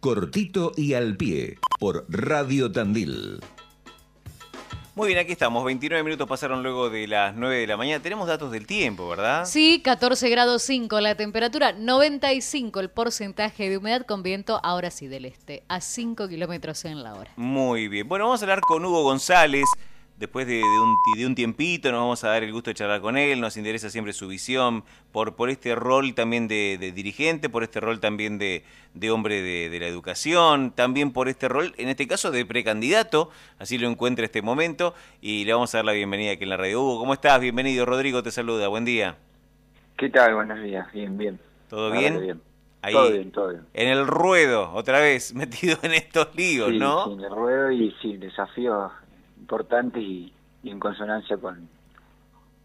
Cortito y al pie por Radio Tandil. Muy bien, aquí estamos. 29 minutos pasaron luego de las 9 de la mañana. Tenemos datos del tiempo, ¿verdad? Sí, 14 grados 5 la temperatura, 95 el porcentaje de humedad con viento, ahora sí del este, a 5 kilómetros en la hora. Muy bien. Bueno, vamos a hablar con Hugo González después de, un, de, un, tiempito nos vamos a dar el gusto de charlar con él, nos interesa siempre su visión por, por este rol también de, dirigente, por este rol también de, hombre de, la educación, también por este rol, en este caso, de precandidato, así lo encuentra este momento, y le vamos a dar la bienvenida aquí en la radio. Hugo, ¿cómo estás? Bienvenido, Rodrigo te saluda, buen día. ¿Qué tal? Buenos días, bien, bien. ¿Todo bien? Ahí, todo bien, todo bien. En el ruedo, otra vez, metido en estos líos, ¿no? Sí, en el ruedo y sí, desafío importante y, en consonancia con,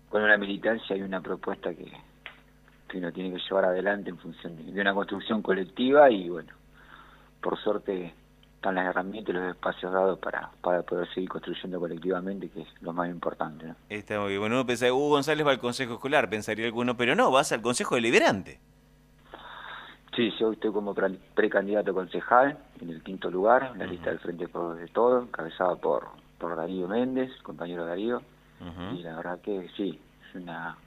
con una militancia y una propuesta que, que uno tiene que llevar adelante en función de, una construcción colectiva y bueno, por suerte están las herramientas y los espacios dados para, para poder seguir construyendo colectivamente, que es lo más importante. ¿no? Está muy bien. Bueno, uno pensaría, Hugo González va al Consejo Escolar, pensaría alguno, pero no, vas al Consejo Deliberante. Sí, yo estoy como precandidato concejal en el quinto lugar, en la lista del Frente de Todo, encabezada por por Darío Méndez, compañero Darío, y la verdad que sí, es una,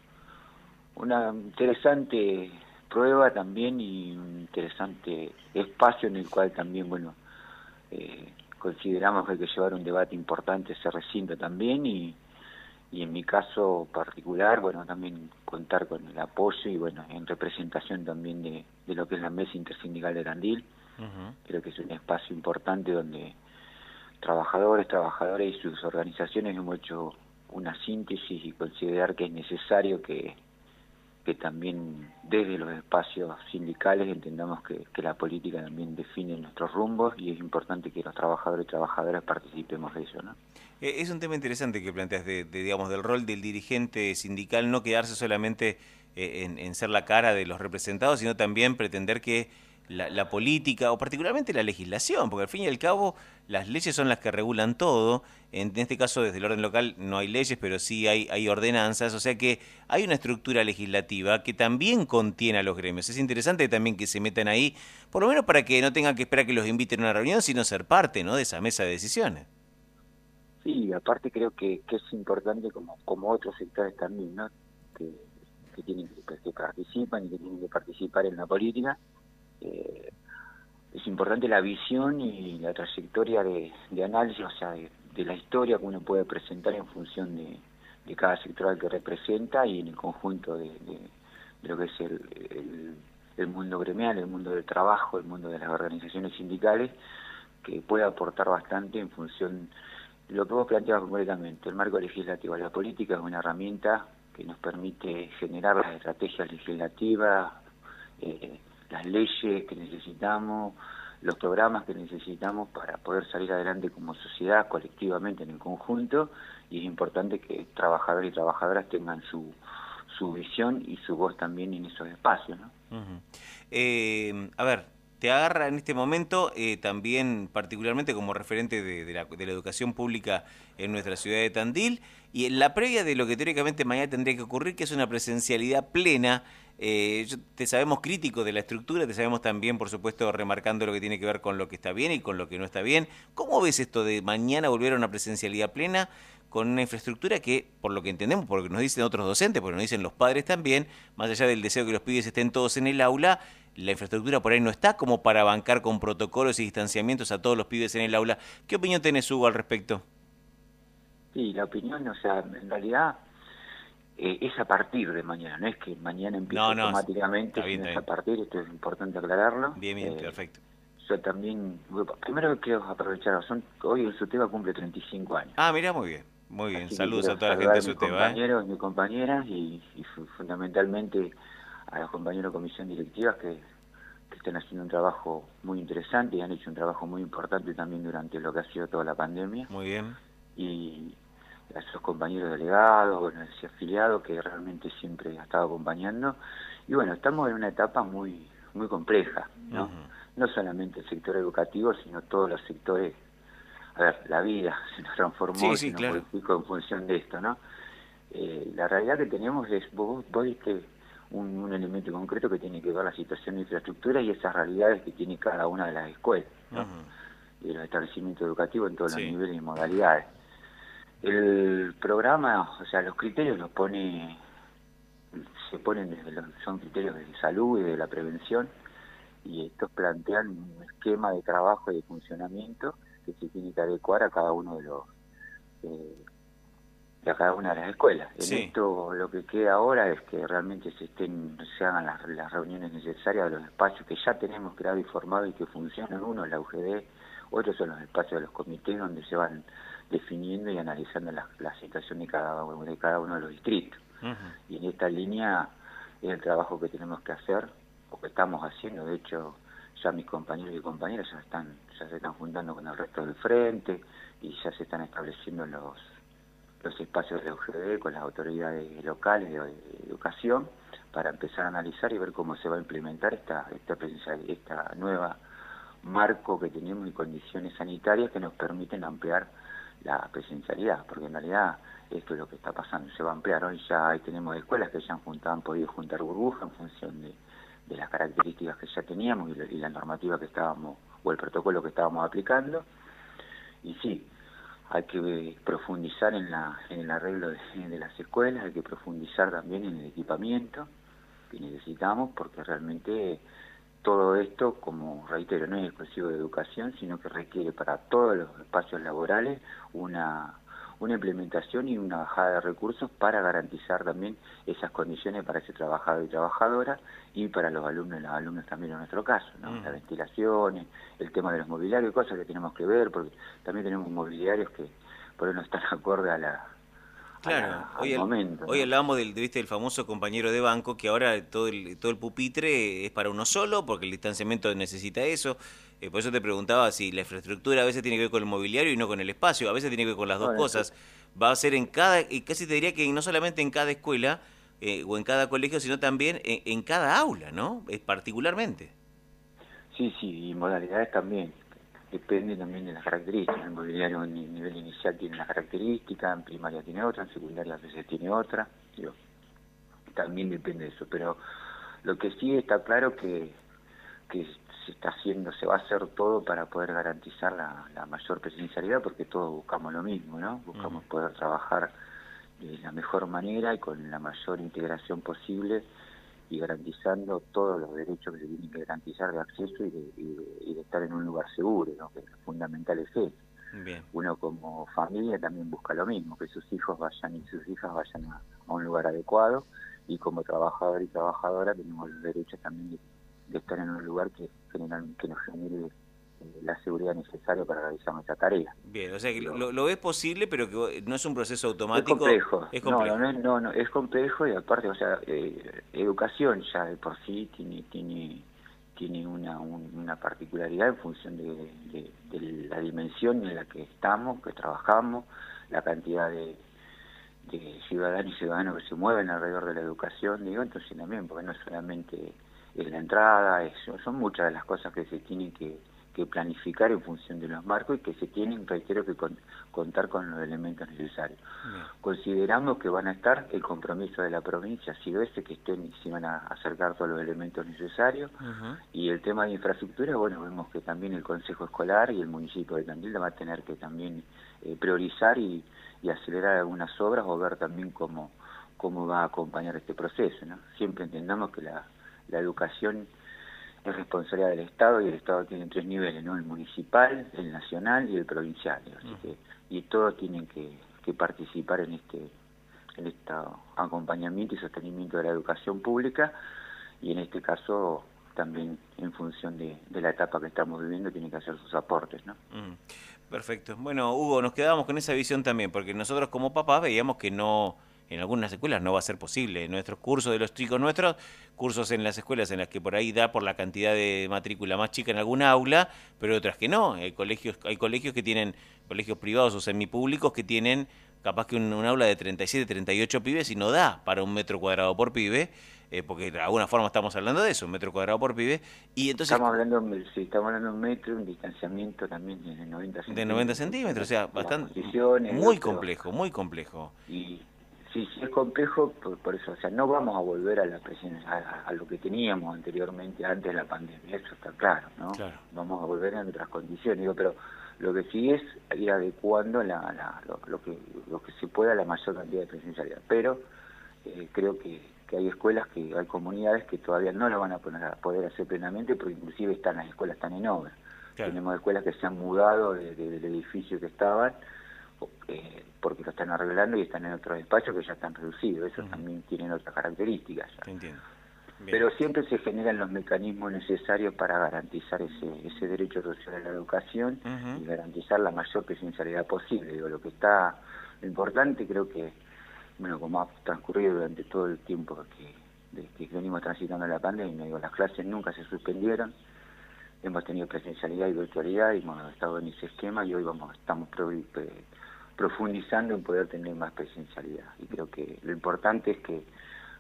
una interesante prueba también y un interesante espacio en el cual también, bueno, eh, consideramos que hay que llevar un debate importante ese recinto también y, y en mi caso particular, bueno, también contar con el apoyo y bueno, en representación también de, de lo que es la mesa intersindical de Gandil, creo que es un espacio importante donde trabajadores, trabajadoras y sus organizaciones hemos hecho una síntesis y considerar que es necesario que, que también desde los espacios sindicales entendamos que, que, la política también define nuestros rumbos y es importante que los trabajadores y trabajadoras participemos de eso. ¿no? Eh, es un tema interesante que planteas de, digamos, del rol del dirigente sindical, no quedarse solamente eh, en, en ser la cara de los representados, sino también pretender que la, política o particularmente la legislación, porque al fin y al cabo las leyes son las que regulan todo. En este caso, desde el orden local no hay leyes, pero sí hay, hay ordenanzas, o sea que hay una estructura legislativa que también contiene a los gremios. Es interesante también que se metan ahí, por lo menos para que no tengan que esperar que los inviten a una reunión, sino ser parte ¿no? de esa mesa de decisiones. Sí, aparte creo que, que es importante como, como otros sectores también, ¿no? que, que, tienen, que participan y que tienen que participar en la política eh, es importante la visión y la trayectoria de, análisis, o sea, de, la historia que uno puede presentar en función de, cada sector al que representa y en el conjunto de, lo que es el, el, mundo gremial, el mundo del trabajo, el mundo de las organizaciones sindicales, que puede aportar bastante en función de lo que vos planteabas concretamente. El marco legislativo, la política es una herramienta que nos permite generar las estrategias legislativas, eh, las leyes que necesitamos, los programas que necesitamos para poder salir adelante como sociedad, colectivamente en el conjunto, y es importante que trabajadores y trabajadoras tengan su, su visión y su voz también en esos espacios. ¿no? eh, a ver, te agarra en este momento eh, también particularmente como referente de, la, de, la, educación pública en nuestra ciudad de Tandil y en la previa de lo que teóricamente mañana tendría que ocurrir, que es una presencialidad plena eh, te sabemos crítico de la estructura, te sabemos también, por supuesto, remarcando lo que tiene que ver con lo que está bien y con lo que no está bien. ¿Cómo ves esto de mañana volver a una presencialidad plena con una infraestructura que, por lo que entendemos, porque nos dicen otros docentes, porque nos dicen los padres también, más allá del deseo que los pibes estén todos en el aula, la infraestructura por ahí no está como para bancar con protocolos y distanciamientos a todos los pibes en el aula. ¿Qué opinión tenés, Hugo, al respecto? Sí, la opinión, o sea, en realidad eh, es a partir de mañana, no es que mañana empiece automáticamente, sino es a partir, esto es importante aclararlo. Bien, bien, eh, perfecto. Yo también, primero quiero aprovechar, son, hoy el SUTEBA cumple 35 años. Ah, mira, muy bien, muy bien. Saludos a toda la gente de SUTEBA. ¿eh? compañeros, mis compañeras y, fundamentalmente a los compañeros de comisión directiva que, que están haciendo un trabajo muy interesante y han hecho un trabajo muy importante también durante lo que ha sido toda la pandemia. Muy bien. Y, a esos compañeros delegados, bueno, ese afiliado que realmente siempre ha estado acompañando. Y bueno, estamos en una etapa muy muy compleja, ¿no? No solamente el sector educativo, sino todos los sectores. A ver, la vida se nos transformó, se nos en función de esto, ¿no? Eh, la realidad que tenemos es, vos, vos diste un, elemento concreto que tiene que ver la situación de infraestructura y esas realidades que tiene cada una de las escuelas y los establecimientos educativos en todos los niveles y modalidades. El programa, o sea, los criterios los pone, se ponen desde los, son criterios de salud y de la prevención, y estos plantean un esquema de trabajo y de funcionamiento que se tiene que adecuar a cada uno de los eh, a cada una de las escuelas. En esto lo que queda ahora es que realmente se estén se hagan las, las reuniones necesarias de los espacios que ya tenemos creado y formado y que funcionan. Uno la UGD, otros son los espacios de los comités donde se van definiendo y analizando la, la situación de cada, de cada uno de los distritos. Y en esta línea es el trabajo que tenemos que hacer, o que estamos haciendo, de hecho ya mis compañeros y compañeras ya están ya se están juntando con el resto del frente y ya se están estableciendo los los espacios de UGD con las autoridades locales de, educación para empezar a analizar y ver cómo se va a implementar esta esta, esta nueva marco que tenemos y condiciones sanitarias que nos permiten ampliar la presencialidad, porque en realidad esto es lo que está pasando, se va a ampliar. Hoy ya tenemos escuelas que ya han, podido juntar burbujas en función de, de las características que ya teníamos y la, normativa que estábamos, o el protocolo que estábamos aplicando. Y sí, hay que profundizar en, la, en el arreglo de, de, las escuelas, hay que profundizar también en el equipamiento que necesitamos, porque realmente todo esto, como reitero, no es exclusivo de educación, sino que requiere para todos los espacios laborales una una implementación y una bajada de recursos para garantizar también esas condiciones para ese trabajador y trabajadora y para los alumnos y las alumnas también en nuestro caso, ¿no? las ventilaciones, el tema de los mobiliarios, cosas que tenemos que ver, porque también tenemos mobiliarios que por ahí no están acorde a la, Claro, hoy, hoy hablábamos del, ¿viste, del famoso compañero de banco que ahora todo el, todo el pupitre es para uno solo porque el distanciamiento necesita eso. Eh, por eso te preguntaba si la infraestructura a veces tiene que ver con el mobiliario y no con el espacio, a veces tiene que ver con las dos cosas. Va a ser en cada, y casi te diría que no solamente en cada escuela eh, o en cada colegio, sino también en, cada aula, ¿no? Es particularmente. Sí, sí, y modalidades también. Depende también de las características. El mobiliario en nivel inicial tiene una característica, en primaria tiene otra, en secundaria a veces tiene otra. también depende de eso. Pero lo que sí está claro que, que se está haciendo, se va a hacer todo para poder garantizar la, mayor presencialidad, porque todos buscamos lo mismo, ¿no? Buscamos poder trabajar de la mejor manera y con la mayor integración posible y garantizando todos los derechos que se tienen que garantizar de acceso y de, estar en un lugar seguro, ¿no? que es fundamental es eso. Uno como familia también busca lo mismo, que sus hijos vayan y sus hijas vayan a, a un lugar adecuado y como trabajador y trabajadora tenemos los derechos también de de estar en un lugar que, que nos genere la seguridad necesaria para realizar nuestra tarea. Bien, o sea que lo, lo, es posible, pero que no es un proceso automático. Es complejo. Es complejo. No, no, no, es complejo y aparte, o sea, eh, educación ya de por sí tiene tiene tiene una, una particularidad en función de, de, la dimensión en la que estamos, que trabajamos, la cantidad de, de ciudadanos y ciudadanos que se mueven alrededor de la educación, digo, entonces también, porque no es solamente es la entrada, eso, son muchas de las cosas que se tienen que, planificar en función de los marcos y que se tienen, reitero, que contar con los elementos necesarios. Consideramos que van a estar el compromiso de la provincia, ha sido ese, que estén, se van a acercar todos los elementos necesarios, y el tema de infraestructura, bueno, vemos que también el Consejo Escolar y el municipio de Tandil va a tener que también eh, priorizar y, y acelerar algunas obras o ver también cómo cómo va a acompañar este proceso. ¿no? Siempre entendamos que la, la educación es responsabilidad del Estado y el Estado tiene tres niveles, ¿no? El municipal, el nacional y el provincial. y todos tienen que, participar en este, en este acompañamiento y sostenimiento de la educación pública y en este caso también en función de, la etapa que estamos viviendo tienen que hacer sus aportes, ¿no? Perfecto. Bueno, Hugo, nos quedamos con esa visión también, porque nosotros como papás veíamos que no en algunas escuelas no va a ser posible. Nuestros cursos de los chicos nuestros, cursos en las escuelas en las que por ahí da por la cantidad de matrícula más chica en alguna aula, pero otras que no. Hay colegios, hay colegios que tienen, colegios privados o semipúblicos que tienen capaz que un, aula de 37, 38 pibes y no da para un metro cuadrado por pibe. Eh, porque de alguna forma estamos hablando de eso, un metro cuadrado por pibe, y entonces... Estamos hablando, sí, estamos hablando de un metro, un distanciamiento también de 90 centímetros. De 90 centímetros, o sea, bastante... Muy complejo, muy complejo. Y sí, sí es complejo por, eso, o sea, no vamos a volver a la presencia, a, lo que teníamos anteriormente, antes de la pandemia, eso está claro, ¿no? Vamos a volver en otras condiciones, digo, pero lo que sí es ir adecuando la, lo, que, lo que se pueda a la mayor cantidad de presencialidad, pero eh, creo que, que hay escuelas, que hay comunidades que todavía no lo van a, poner, a poder hacer plenamente, porque inclusive están las escuelas están en obra. Tenemos escuelas que se han mudado del edificio que estaban, eh, porque lo están arreglando y están en otros espacios que ya están reducidos. Eso también tienen otras características. Pero siempre se generan los mecanismos necesarios para garantizar ese, ese derecho social a la educación y garantizar la mayor presencialidad posible. Digo, lo que está, lo importante creo que, bueno, como ha transcurrido durante todo el tiempo que, que venimos transitando la pandemia, digo, las clases nunca se suspendieron, hemos tenido presencialidad y virtualidad y hemos estado en ese esquema y hoy vamos estamos profundizando en poder tener más presencialidad. Y creo que lo importante es que,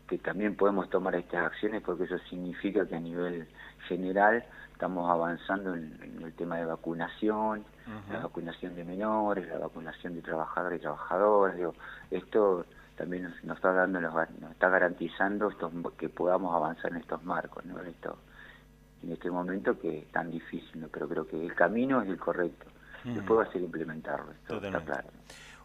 que también podemos tomar estas acciones porque eso significa que a nivel general estamos avanzando en, el tema de vacunación, la vacunación de menores, la vacunación de trabajadores y trabajadoras. Digo, esto también nos, está dando, nos, está garantizando estos, que podamos avanzar en estos marcos, ¿no? En, esto, en este momento que es tan difícil, ¿no? pero creo que el camino es el correcto. Después va a ser implementarlo, esto está claro.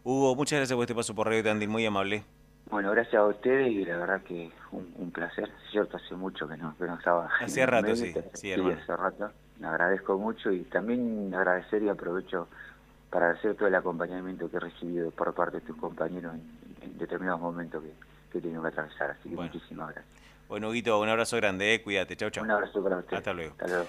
Hugo, muchas gracias por este paso por Radio Tandil, muy amable. Bueno, gracias a ustedes y la verdad que un, un placer. cierto, hace mucho que no, que no estaba. Hace rato, sí. Sí, hace rato. Me agradezco mucho y también agradecer y aprovecho para agradecer todo el acompañamiento que he recibido por parte de tus compañeros en, determinados momentos que, que he tenido que atravesar. Así que muchísimas gracias. Bueno, Huguito, un abrazo grande, eh. cuídate. Chau, chau. Un abrazo para usted. Hasta luego. Hasta luego.